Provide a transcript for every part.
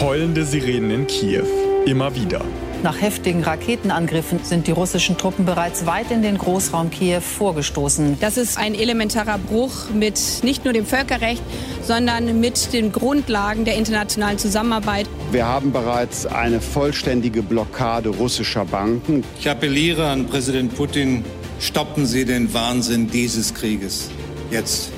Heulende Sirenen in Kiew. Immer wieder. Nach heftigen Raketenangriffen sind die russischen Truppen bereits weit in den Großraum Kiew vorgestoßen. Das ist ein elementarer Bruch mit nicht nur dem Völkerrecht, sondern mit den Grundlagen der internationalen Zusammenarbeit. Wir haben bereits eine vollständige Blockade russischer Banken. Ich appelliere an Präsident Putin, stoppen Sie den Wahnsinn dieses Krieges. Jetzt.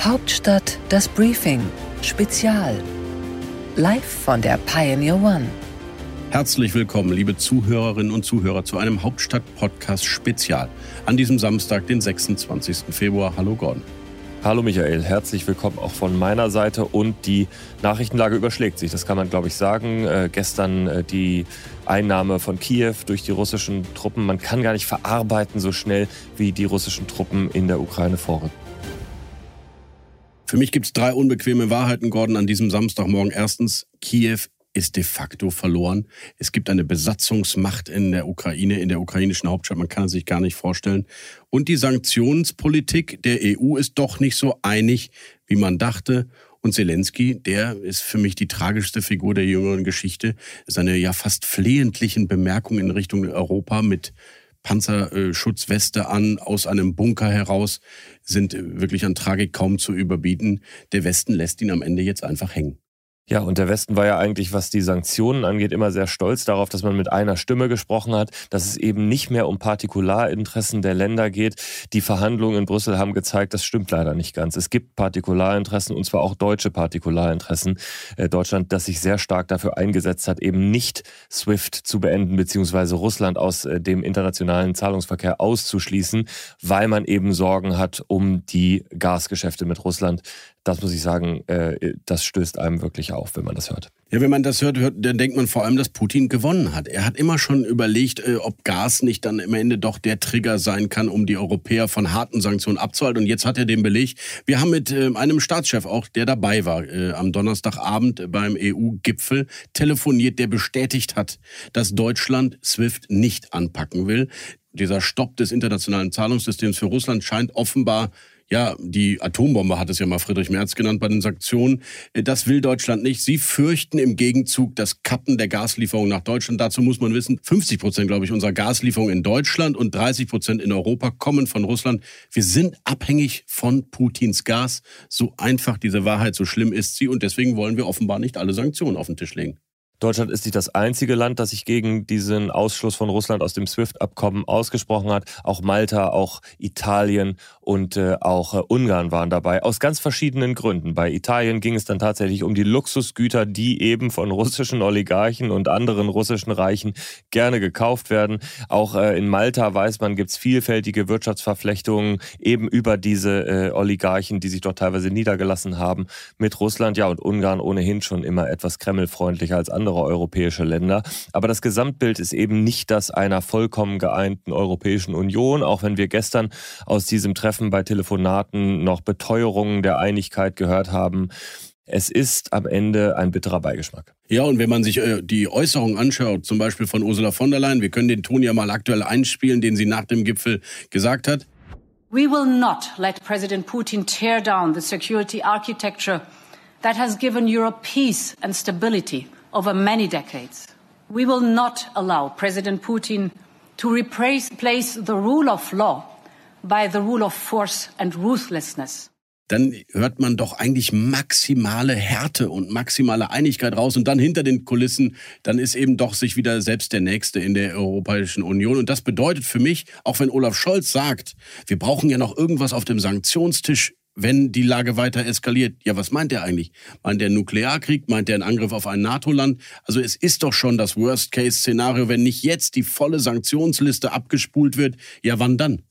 Hauptstadt das Briefing. Spezial. Live von der Pioneer One. Herzlich willkommen, liebe Zuhörerinnen und Zuhörer, zu einem Hauptstadt-Podcast-Spezial an diesem Samstag, den 26. Februar. Hallo Gordon. Hallo Michael, herzlich willkommen auch von meiner Seite. Und die Nachrichtenlage überschlägt sich, das kann man, glaube ich, sagen. Äh, gestern äh, die Einnahme von Kiew durch die russischen Truppen. Man kann gar nicht verarbeiten so schnell, wie die russischen Truppen in der Ukraine vorrücken. Für mich gibt es drei unbequeme Wahrheiten, Gordon, an diesem Samstagmorgen. Erstens, Kiew ist de facto verloren. Es gibt eine Besatzungsmacht in der Ukraine, in der ukrainischen Hauptstadt. Man kann es sich gar nicht vorstellen. Und die Sanktionspolitik der EU ist doch nicht so einig, wie man dachte. Und Zelensky, der ist für mich die tragischste Figur der jüngeren Geschichte. Seine ja fast flehentlichen Bemerkungen in Richtung Europa mit Panzerschutzweste an, aus einem Bunker heraus, sind wirklich an Tragik kaum zu überbieten. Der Westen lässt ihn am Ende jetzt einfach hängen. Ja, und der Westen war ja eigentlich, was die Sanktionen angeht, immer sehr stolz darauf, dass man mit einer Stimme gesprochen hat, dass es eben nicht mehr um Partikularinteressen der Länder geht. Die Verhandlungen in Brüssel haben gezeigt, das stimmt leider nicht ganz. Es gibt Partikularinteressen, und zwar auch deutsche Partikularinteressen. Äh, Deutschland, das sich sehr stark dafür eingesetzt hat, eben nicht SWIFT zu beenden, beziehungsweise Russland aus äh, dem internationalen Zahlungsverkehr auszuschließen, weil man eben Sorgen hat um die Gasgeschäfte mit Russland das muss ich sagen, äh, das stößt einem wirklich auf, wenn man das hört. Ja, wenn man das hört, hört, dann denkt man vor allem, dass Putin gewonnen hat. Er hat immer schon überlegt, äh, ob Gas nicht dann am Ende doch der Trigger sein kann, um die Europäer von harten Sanktionen abzuhalten. Und jetzt hat er den Beleg. Wir haben mit äh, einem Staatschef auch, der dabei war, am Donnerstagabend beim EU-Gipfel telefoniert, der bestätigt hat, dass Deutschland SWIFT nicht anpacken will. Dieser Stopp des internationalen Zahlungssystems für Russland scheint offenbar ja, die Atombombe hat es ja mal Friedrich Merz genannt bei den Sanktionen. Äh, das will Deutschland nicht. Sie fürchten im Gegenzug das Kappen der Gaslieferung nach Deutschland. Dazu muss man wissen, 50 Prozent, glaube ich, unserer Gaslieferung in Deutschland und 30 Prozent in Europa kommen von Russland. Wir sind abhängig von Putins Gas. So einfach diese Wahrheit, so schlimm ist sie. Und deswegen wollen wir offenbar nicht alle Sanktionen auf den Tisch legen. Deutschland ist nicht das einzige Land, das sich gegen diesen Ausschluss von Russland aus dem SWIFT-Abkommen ausgesprochen hat. Auch Malta, auch Italien und äh, auch äh, Ungarn waren dabei, aus ganz verschiedenen Gründen. Bei Italien ging es dann tatsächlich um die Luxusgüter, die eben von russischen Oligarchen und anderen russischen Reichen gerne gekauft werden. Auch äh, in Malta weiß man, gibt es vielfältige Wirtschaftsverflechtungen eben über diese äh, Oligarchen, die sich dort teilweise niedergelassen haben mit Russland. Ja, und Ungarn ohnehin schon immer etwas kremlfreundlicher als andere andere europäische Länder. Aber das Gesamtbild ist eben nicht das einer vollkommen geeinten Europäischen Union, auch wenn wir gestern aus diesem Treffen bei Telefonaten noch Beteuerungen der Einigkeit gehört haben. Es ist am Ende ein bitterer Beigeschmack. Ja, und wenn man sich äh, die Äußerungen anschaut, zum Beispiel von Ursula von der Leyen, wir können den Ton ja mal aktuell einspielen, den sie nach dem Gipfel gesagt hat. We will not let President Putin tear down the security architecture that has given Europe peace and stability over many decades. We will not allow President Putin to replace the rule of law by the rule of force and ruthlessness. Dann hört man doch eigentlich maximale Härte und maximale Einigkeit raus und dann hinter den Kulissen, dann ist eben doch sich wieder selbst der Nächste in der Europäischen Union. Und das bedeutet für mich, auch wenn Olaf Scholz sagt, wir brauchen ja noch irgendwas auf dem Sanktionstisch, wenn die Lage weiter eskaliert. Ja, was meint er eigentlich? Meint er Nuklearkrieg? Meint er einen Angriff auf ein NATO-Land? Also es ist doch schon das Worst-Case-Szenario, wenn nicht jetzt die volle Sanktionsliste abgespult wird. Ja, wann dann?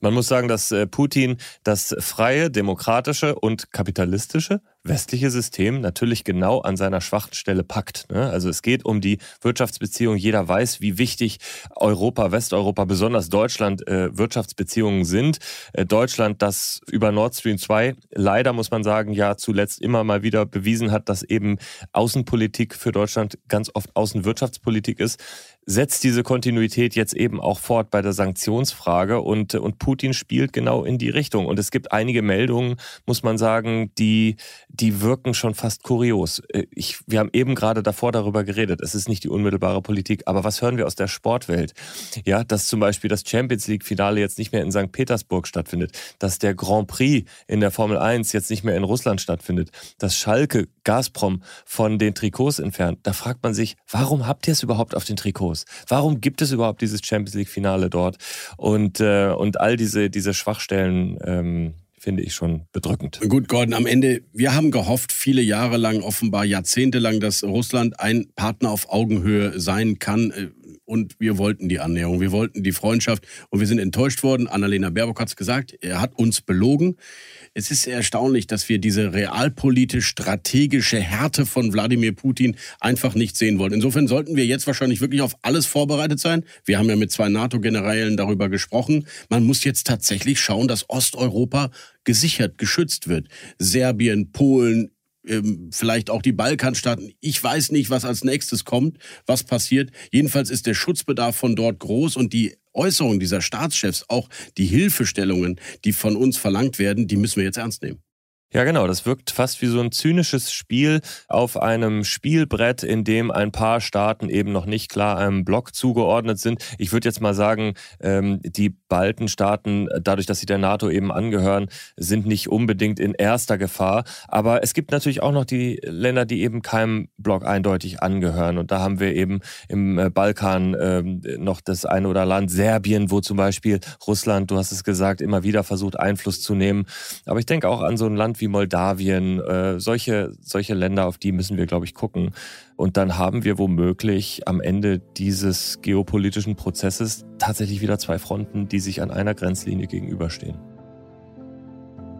Man muss sagen, dass äh, Putin das freie, demokratische und kapitalistische westliche System natürlich genau an seiner schwachen Stelle packt. Ne? Also es geht um die Wirtschaftsbeziehungen. Jeder weiß, wie wichtig Europa, Westeuropa, besonders Deutschland äh, Wirtschaftsbeziehungen sind. Äh, Deutschland, das über Nord Stream 2 leider, muss man sagen, ja zuletzt immer mal wieder bewiesen hat, dass eben Außenpolitik für Deutschland ganz oft Außenwirtschaftspolitik ist setzt diese Kontinuität jetzt eben auch fort bei der Sanktionsfrage und, und Putin spielt genau in die Richtung. Und es gibt einige Meldungen, muss man sagen, die die wirken schon fast kurios. Äh, ich, wir haben eben gerade davor darüber geredet. Es ist nicht die unmittelbare Politik, aber was hören wir aus der Sportwelt? Ja, dass zum Beispiel das Champions League Finale jetzt nicht mehr in St. Petersburg stattfindet, dass der Grand Prix in der Formel 1 jetzt nicht mehr in Russland stattfindet, dass Schalke Gazprom von den Trikots entfernt. Da fragt man sich, warum habt ihr es überhaupt auf den Trikots? Warum gibt es überhaupt dieses Champions League Finale dort? Und, äh, und all diese, diese Schwachstellen, ähm, finde ich schon bedrückend. Gut, Gordon, am Ende, wir haben gehofft, viele Jahre lang, offenbar jahrzehntelang, dass Russland ein Partner auf Augenhöhe sein kann. Äh, und wir wollten die Annäherung, wir wollten die Freundschaft und wir sind enttäuscht worden. Annalena Baerbock hat es gesagt, er hat uns belogen. Es ist erstaunlich, dass wir diese realpolitisch-strategische Härte von Wladimir Putin einfach nicht sehen wollen. Insofern sollten wir jetzt wahrscheinlich wirklich auf alles vorbereitet sein. Wir haben ja mit zwei NATO-Generälen darüber gesprochen. Man muss jetzt tatsächlich schauen, dass Osteuropa gesichert, geschützt wird. Serbien, Polen, vielleicht auch die Balkanstaaten. Ich weiß nicht, was als nächstes kommt, was passiert. Jedenfalls ist der Schutzbedarf von dort groß und die Äußerungen dieser Staatschefs, auch die Hilfestellungen, die von uns verlangt werden, die müssen wir jetzt ernst nehmen. Ja, genau. Das wirkt fast wie so ein zynisches Spiel auf einem Spielbrett, in dem ein paar Staaten eben noch nicht klar einem Block zugeordnet sind. Ich würde jetzt mal sagen, ähm, die Baltenstaaten, dadurch, dass sie der NATO eben angehören, sind nicht unbedingt in erster Gefahr. Aber es gibt natürlich auch noch die Länder, die eben keinem Block eindeutig angehören. Und da haben wir eben im äh, Balkan ähm, noch das eine oder Land, Serbien, wo zum Beispiel Russland, du hast es gesagt, immer wieder versucht, Einfluss zu nehmen. Aber ich denke auch an so ein Land wie Moldawien, äh, solche, solche Länder, auf die müssen wir, glaube ich, gucken. Und dann haben wir womöglich am Ende dieses geopolitischen Prozesses tatsächlich wieder zwei Fronten, die sich an einer Grenzlinie gegenüberstehen.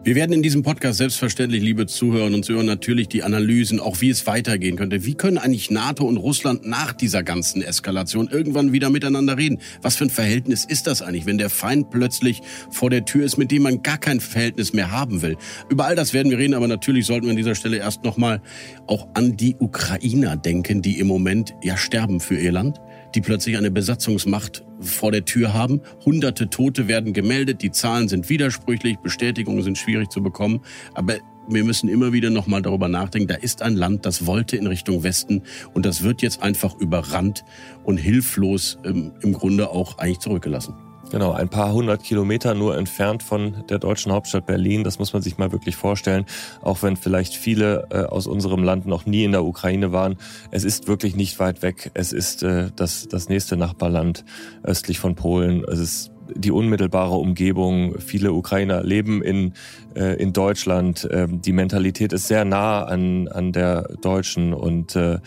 Wir werden in diesem Podcast selbstverständlich, liebe Zuhörerinnen und Zuhörer, natürlich die Analysen, auch wie es weitergehen könnte. Wie können eigentlich NATO und Russland nach dieser ganzen Eskalation irgendwann wieder miteinander reden? Was für ein Verhältnis ist das eigentlich, wenn der Feind plötzlich vor der Tür ist, mit dem man gar kein Verhältnis mehr haben will? Über all das werden wir reden, aber natürlich sollten wir an dieser Stelle erst nochmal auch an die Ukrainer denken, die im Moment ja sterben für ihr Land die plötzlich eine Besatzungsmacht vor der Tür haben. Hunderte Tote werden gemeldet, die Zahlen sind widersprüchlich, Bestätigungen sind schwierig zu bekommen, aber wir müssen immer wieder nochmal darüber nachdenken, da ist ein Land, das wollte in Richtung Westen. Und das wird jetzt einfach überrannt und hilflos ähm, im Grunde auch eigentlich zurückgelassen. Genau, ein paar hundert Kilometer nur entfernt von der deutschen Hauptstadt Berlin. Das muss man sich mal wirklich vorstellen. Auch wenn vielleicht viele äh, aus unserem Land noch nie in der Ukraine waren. Es ist wirklich nicht weit weg. Es ist äh, das, das nächste Nachbarland östlich von Polen. Es ist die unmittelbare Umgebung. Viele Ukrainer leben in, äh, in Deutschland. Ähm, die Mentalität ist sehr nah an, an der deutschen und äh,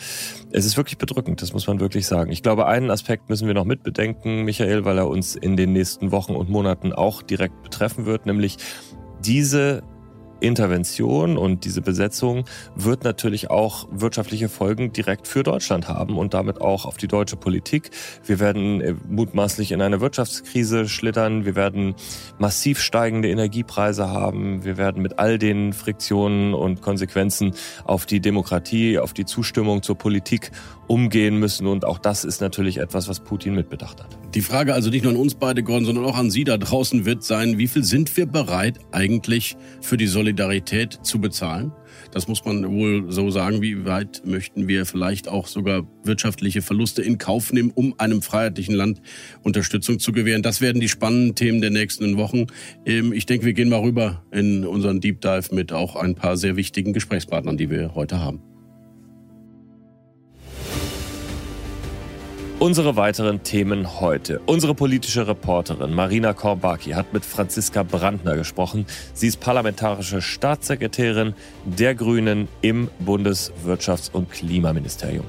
es ist wirklich bedrückend, das muss man wirklich sagen. Ich glaube, einen Aspekt müssen wir noch mitbedenken, Michael, weil er uns in den nächsten Wochen und Monaten auch direkt betreffen wird, nämlich diese Intervention und diese Besetzung wird natürlich auch wirtschaftliche Folgen direkt für Deutschland haben und damit auch auf die deutsche Politik. Wir werden äh, mutmaßlich in eine Wirtschaftskrise schlittern. Wir werden massiv steigende Energiepreise haben. Wir werden mit all den Friktionen und Konsequenzen auf die Demokratie, auf die Zustimmung zur Politik umgehen müssen. Und auch das ist natürlich etwas, was Putin mitbedacht hat. Die Frage also nicht nur an uns beide, Gordon, sondern auch an Sie da draußen wird sein, wie viel sind wir bereit eigentlich für die Solidarität zu bezahlen? Das muss man wohl so sagen. Wie weit möchten wir vielleicht auch sogar wirtschaftliche Verluste in Kauf nehmen, um einem freiheitlichen Land Unterstützung zu gewähren? Das werden die spannenden Themen der nächsten Wochen. Ähm, ich denke, wir gehen mal rüber in unseren Deep Dive mit auch ein paar sehr wichtigen Gesprächspartnern, die wir heute haben. Unsere weiteren Themen heute. Unsere politische Reporterin Marina Korbaki hat mit Franziska Brandner gesprochen. Sie ist parlamentarische Staatssekretärin der Grünen im Bundeswirtschafts- und Klimaministerium.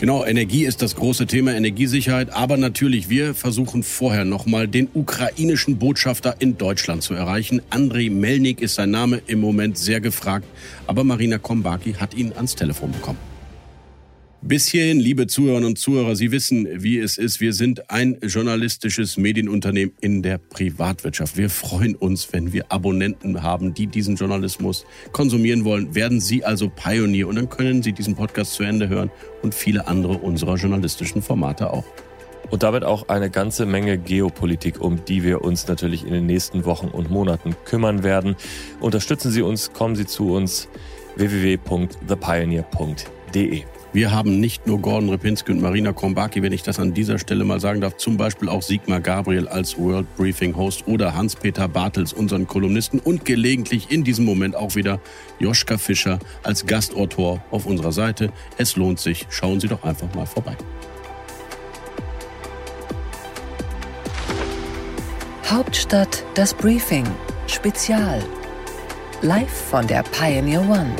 Genau, Energie ist das große Thema, Energiesicherheit. Aber natürlich, wir versuchen vorher nochmal den ukrainischen Botschafter in Deutschland zu erreichen. Andrei Melnik ist sein Name, im Moment sehr gefragt. Aber Marina Kombaki hat ihn ans Telefon bekommen. Bis hierhin, liebe Zuhörerinnen und Zuhörer, Sie wissen, wie es ist. Wir sind ein journalistisches Medienunternehmen in der Privatwirtschaft. Wir freuen uns, wenn wir Abonnenten haben, die diesen Journalismus konsumieren wollen. Werden Sie also Pionier und dann können Sie diesen Podcast zu Ende hören und viele andere unserer journalistischen Formate auch. Und damit auch eine ganze Menge Geopolitik, um die wir uns natürlich in den nächsten Wochen und Monaten kümmern werden. Unterstützen Sie uns, kommen Sie zu uns. www.thepioneer.de. Wir haben nicht nur Gordon Repinski und Marina Krombaki, wenn ich das an dieser Stelle mal sagen darf, zum Beispiel auch Sigmar Gabriel als World Briefing Host oder Hans-Peter Bartels, unseren Kolumnisten und gelegentlich in diesem Moment auch wieder Joschka Fischer als Gastautor auf unserer Seite. Es lohnt sich, schauen Sie doch einfach mal vorbei. Hauptstadt das Briefing Spezial. Live von der Pioneer One.